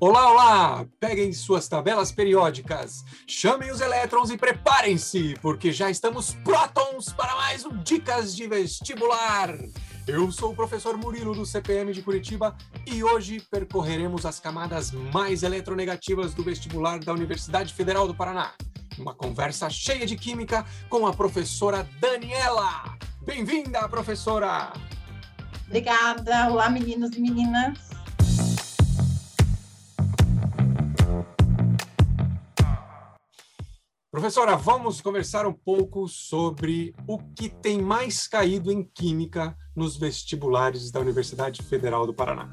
Olá, olá! Peguem suas tabelas periódicas, chamem os elétrons e preparem-se, porque já estamos prótons para mais um Dicas de Vestibular! Eu sou o professor Murilo do CPM de Curitiba e hoje percorreremos as camadas mais eletronegativas do vestibular da Universidade Federal do Paraná. Uma conversa cheia de química com a professora Daniela. Bem-vinda, professora! Obrigada! Olá, meninos e meninas! Professora, vamos conversar um pouco sobre o que tem mais caído em química nos vestibulares da Universidade Federal do Paraná.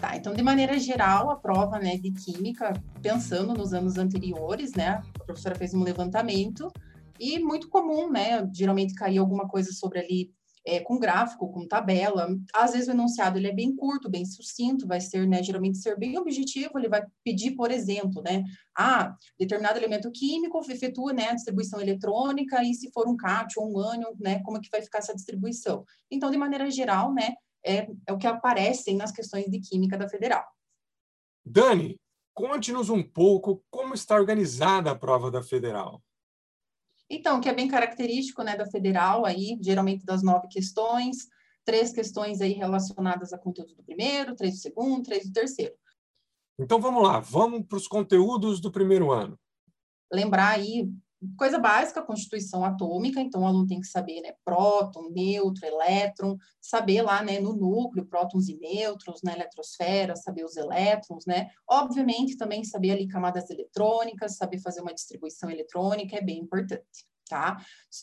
Tá, então, de maneira geral, a prova né, de química, pensando nos anos anteriores, né, a professora fez um levantamento e muito comum, né, geralmente caía alguma coisa sobre ali é, com gráfico, com tabela. Às vezes o enunciado ele é bem curto, bem sucinto, vai ser, né, geralmente ser bem objetivo, ele vai pedir, por exemplo, né, ah, determinado elemento químico efetua, né, a distribuição eletrônica e se for um cátion ou um ânion, né, como é que vai ficar essa distribuição. Então, de maneira geral, né, é, é o que aparece nas questões de química da federal. Dani, conte-nos um pouco como está organizada a prova da federal. Então, que é bem característico né, da federal, aí, geralmente das nove questões, três questões aí relacionadas a conteúdo do primeiro, três do segundo, três do terceiro. Então vamos lá, vamos para os conteúdos do primeiro ano. Lembrar aí coisa básica, constituição atômica, então o aluno tem que saber, né, próton, nêutron, elétron, saber lá, né, no núcleo, prótons e nêutrons, na eletrosfera, saber os elétrons, né, obviamente também saber ali camadas eletrônicas, saber fazer uma distribuição eletrônica é bem importante. Tá?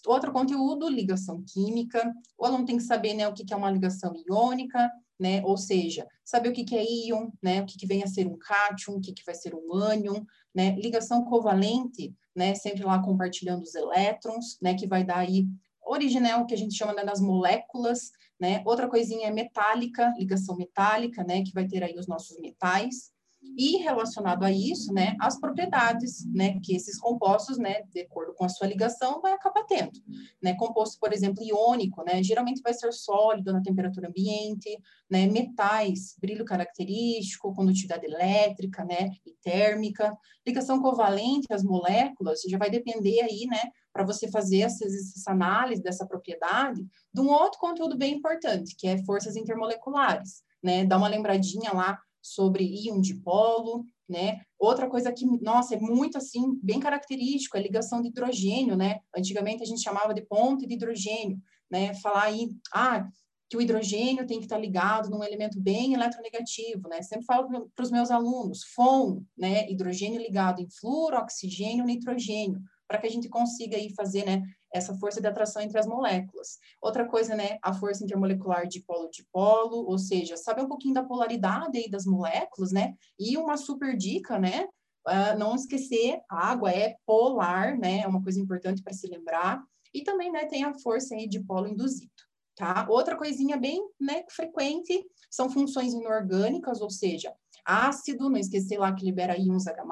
Outro conteúdo, ligação química. O aluno tem que saber né, o que é uma ligação iônica, né? Ou seja, saber o que, que é íon, né? O que, que vem a ser um cátion, o que, que vai ser um ânion, né? Ligação covalente, né? Sempre lá compartilhando os elétrons, né? Que vai dar aí origem, né? Que a gente chama né, das moléculas, né? Outra coisinha é metálica, ligação metálica, né? Que vai ter aí os nossos metais, e relacionado a isso, né, as propriedades, né, que esses compostos, né, de acordo com a sua ligação, vai acabar tendo, né, composto, por exemplo, iônico, né, geralmente vai ser sólido na temperatura ambiente, né, metais, brilho característico, condutividade elétrica, né, e térmica, ligação covalente, as moléculas, já vai depender aí, né, para você fazer essa, essa análise dessa propriedade, de um outro conteúdo bem importante, que é forças intermoleculares, né, dá uma lembradinha lá sobre íon dipolo, né? Outra coisa que, nossa, é muito assim, bem característico, é a ligação de hidrogênio, né? Antigamente a gente chamava de ponte de hidrogênio, né? Falar aí, ah, que o hidrogênio tem que estar ligado num elemento bem eletronegativo, né? Sempre falo para os meus alunos, FON, né? Hidrogênio ligado em flúor, oxigênio, nitrogênio, para que a gente consiga aí fazer, né? Essa força de atração entre as moléculas. Outra coisa, né, a força intermolecular de polo-dipolo, ou seja, saber um pouquinho da polaridade aí das moléculas, né, e uma super dica, né, uh, não esquecer, a água é polar, né, é uma coisa importante para se lembrar, e também, né, tem a força aí de polo induzido, tá? Outra coisinha bem, né, frequente são funções inorgânicas, ou seja, ácido, não esquecer lá que libera íons H+,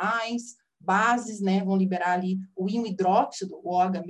bases, né, vão liberar ali o íon hidróxido, o OH-,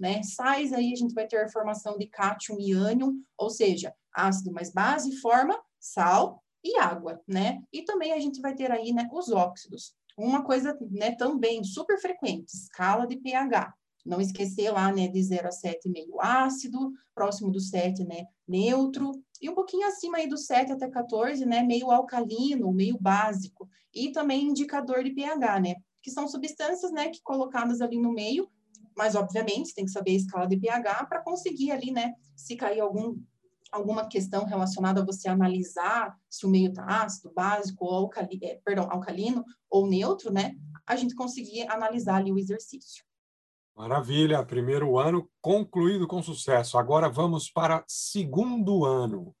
né, sais aí a gente vai ter a formação de cátion e ânion, ou seja, ácido mais base forma sal e água, né, e também a gente vai ter aí, né, os óxidos. Uma coisa, né, também super frequente, escala de pH, não esquecer lá, né, de 0 a 7 meio ácido, próximo do 7, né, neutro, e um pouquinho acima aí do 7 até 14, né, meio alcalino, meio básico, e também indicador de pH, né, que são substâncias, né, que colocadas ali no meio, mas obviamente tem que saber a escala de pH para conseguir ali, né, se cair algum alguma questão relacionada a você analisar se o meio está ácido, básico, ou alcali, é, perdão, alcalino ou neutro, né, a gente conseguir analisar ali o exercício. Maravilha, primeiro ano concluído com sucesso. Agora vamos para segundo ano.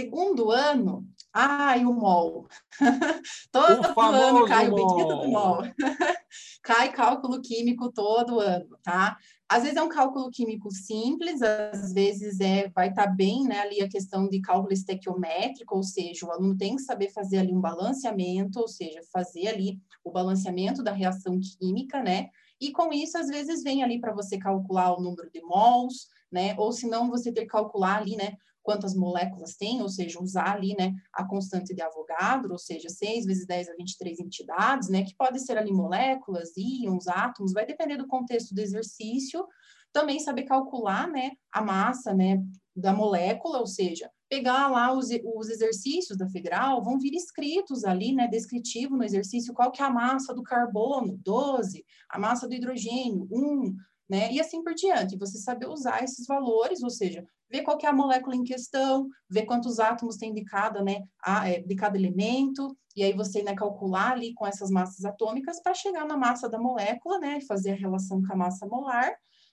Segundo ano, ai, o MOL. todo ano cai o bendito do MOL. cai cálculo químico todo ano, tá? Às vezes é um cálculo químico simples, às vezes é, vai estar tá bem né, ali a questão de cálculo estequiométrico, ou seja, o aluno tem que saber fazer ali um balanceamento, ou seja, fazer ali o balanceamento da reação química, né? E com isso, às vezes, vem ali para você calcular o número de mols, né? Ou se não, você ter que calcular ali, né? Quantas moléculas tem, ou seja, usar ali, né, a constante de Avogadro, ou seja, 6 vezes 10 a 23 entidades, né, que pode ser ali moléculas, íons, átomos, vai depender do contexto do exercício, também saber calcular, né, a massa, né, da molécula, ou seja, pegar lá os, os exercícios da federal, vão vir escritos ali, né, descritivo no exercício, qual que é a massa do carbono, 12, a massa do hidrogênio, 1, né, e assim por diante. Você saber usar esses valores, ou seja, ver qual é a molécula em questão, ver quantos átomos tem de cada, né, é, de cada elemento, e aí você, né, calcular ali com essas massas atômicas para chegar na massa da molécula, né, e fazer a relação com a massa molar,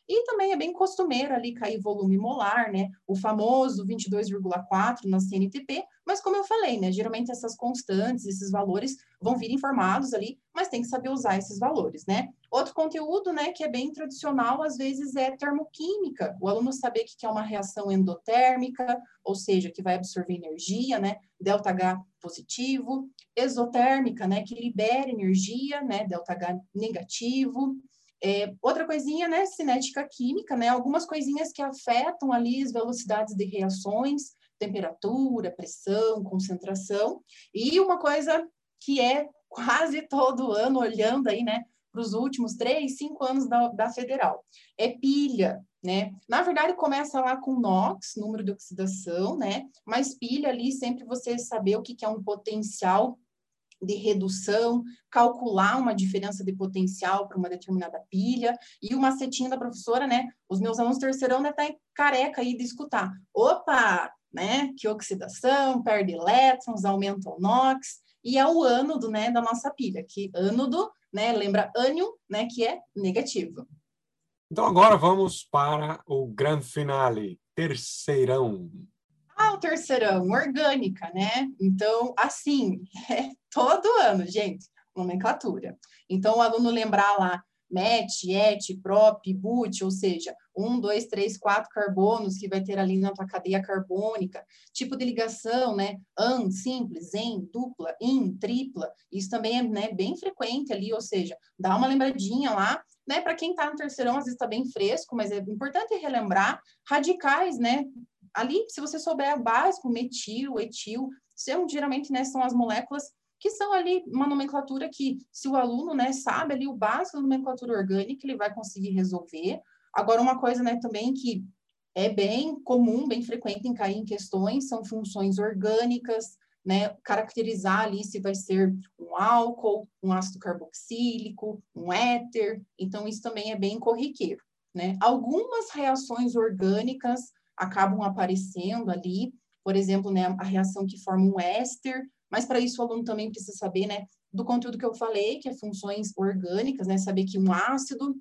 e também é bem costumeiro ali cair volume molar, né? O famoso 22,4 na CNTP, mas como eu falei, né? Geralmente essas constantes, esses valores vão vir informados ali, mas tem que saber usar esses valores, né? Outro conteúdo, né, que é bem tradicional, às vezes é termoquímica. O aluno saber que é uma reação endotérmica, ou seja, que vai absorver energia, né? Delta H positivo, exotérmica, né, que libera energia, né? Delta H negativo. É, outra coisinha, né, cinética química, né, algumas coisinhas que afetam ali as velocidades de reações, temperatura, pressão, concentração, e uma coisa que é quase todo ano olhando aí, né, para os últimos três, cinco anos da, da federal, é pilha, né? Na verdade, começa lá com NOx, número de oxidação, né? Mas pilha ali, sempre você saber o que, que é um potencial de redução, calcular uma diferença de potencial para uma determinada pilha, e o macetinho da professora, né? Os meus alunos terceirão né, tá careca aí de escutar. Opa, né? Que oxidação, perde elétrons, aumenta o NOx, e é o ânodo, né, da nossa pilha, que ânodo, né, lembra ânion, né, que é negativo. Então agora vamos para o grande finale, terceirão. Ah, o terceirão, orgânica, né? Então, assim, é todo ano, gente, nomenclatura. Então, o aluno lembrar lá MET, ET, PROP, BUT, ou seja, um, dois, três, quatro carbonos que vai ter ali na tua cadeia carbônica, tipo de ligação, né? AN, simples, EN, dupla, IN, tripla, isso também é né, bem frequente ali, ou seja, dá uma lembradinha lá, né? Para quem está no terceirão, às vezes está bem fresco, mas é importante relembrar radicais, né? ali, se você souber o básico, metil, etil, são, geralmente, né, são as moléculas que são ali uma nomenclatura que, se o aluno, né, sabe ali o básico da nomenclatura orgânica, ele vai conseguir resolver. Agora, uma coisa, né, também que é bem comum, bem frequente em cair em questões, são funções orgânicas, né, caracterizar ali se vai ser um álcool, um ácido carboxílico, um éter, então isso também é bem corriqueiro, né? Algumas reações orgânicas acabam aparecendo ali, por exemplo, né, a reação que forma um éster, mas para isso o aluno também precisa saber, né, do conteúdo que eu falei, que é funções orgânicas, né, saber que um ácido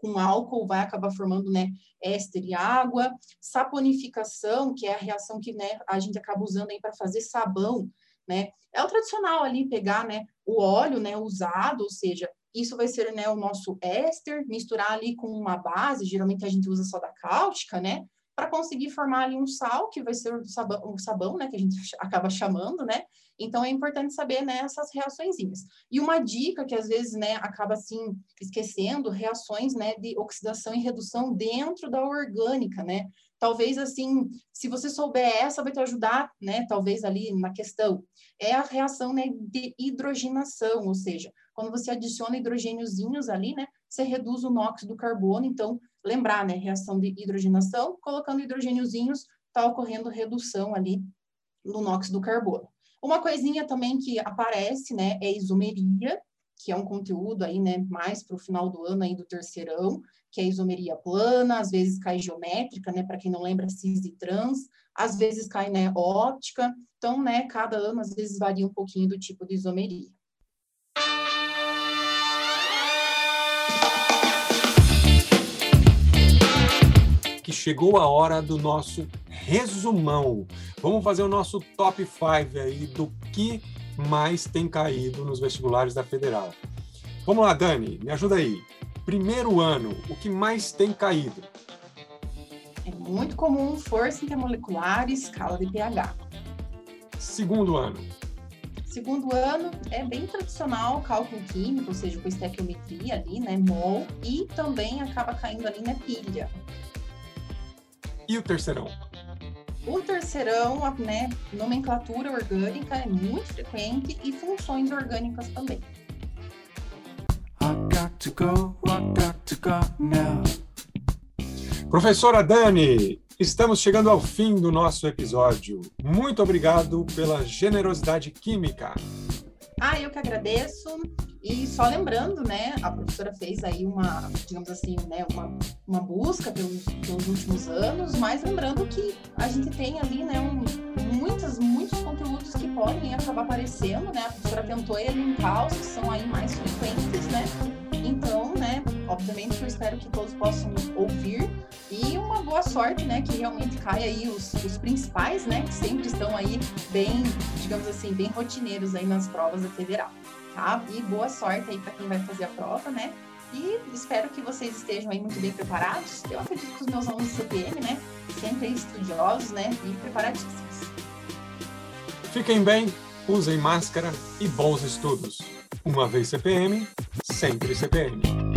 com álcool vai acabar formando, né, éster e água, saponificação, que é a reação que, né, a gente acaba usando para fazer sabão, né, é o tradicional ali pegar, né, o óleo, né, usado, ou seja, isso vai ser, né, o nosso éster, misturar ali com uma base, geralmente a gente usa soda cáustica, né, para conseguir formar ali um sal, que vai ser o sabão, o sabão, né, que a gente acaba chamando, né? Então, é importante saber, né, essas reaçõezinhas. E uma dica que, às vezes, né, acaba, assim, esquecendo, reações, né, de oxidação e redução dentro da orgânica, né? Talvez, assim, se você souber essa, vai te ajudar, né, talvez ali na questão. É a reação, né, de hidrogenação, ou seja, quando você adiciona hidrogêniozinhos ali, né, você reduz o NOx do carbono, então, lembrar, né, reação de hidrogenação, colocando hidrogêniozinhos, está ocorrendo redução ali no NOx do carbono. Uma coisinha também que aparece, né, é isomeria, que é um conteúdo aí, né, mais para o final do ano aí do terceirão, que é isomeria plana, às vezes cai geométrica, né, para quem não lembra, cis e trans, às vezes cai, né, óptica, então, né, cada ano às vezes varia um pouquinho do tipo de isomeria. Que chegou a hora do nosso resumão. Vamos fazer o nosso top 5 aí do que mais tem caído nos vestibulares da Federal. Vamos lá, Dani, me ajuda aí. Primeiro ano, o que mais tem caído? É muito comum força intermolecular e escala de pH. Segundo ano. Segundo ano é bem tradicional cálculo químico, ou seja, com estequiometria ali, né, mol, e também acaba caindo ali na pilha. E o terceirão? O terceirão, a né, nomenclatura orgânica é muito frequente e funções orgânicas também. Professora Dani, estamos chegando ao fim do nosso episódio. Muito obrigado pela generosidade química. Ah, eu que agradeço. E só lembrando, né, a professora fez aí uma, digamos assim, né, uma, uma busca pelos, pelos últimos anos, mas lembrando que a gente tem ali, né, um, muitas, muitos conteúdos que podem acabar aparecendo, né, a professora tentou elencar os que são aí mais frequentes, né, então, né, obviamente eu espero que todos possam ouvir. E boa sorte, né, que realmente caia aí os, os principais, né, que sempre estão aí bem, digamos assim, bem rotineiros aí nas provas da federal tá? E boa sorte aí para quem vai fazer a prova, né? E espero que vocês estejam aí muito bem preparados. Eu acredito que os meus alunos de CPM, né, sempre estudiosos, né, e preparadíssimos. Fiquem bem, usem máscara e bons estudos. Uma vez CPM, sempre CPM.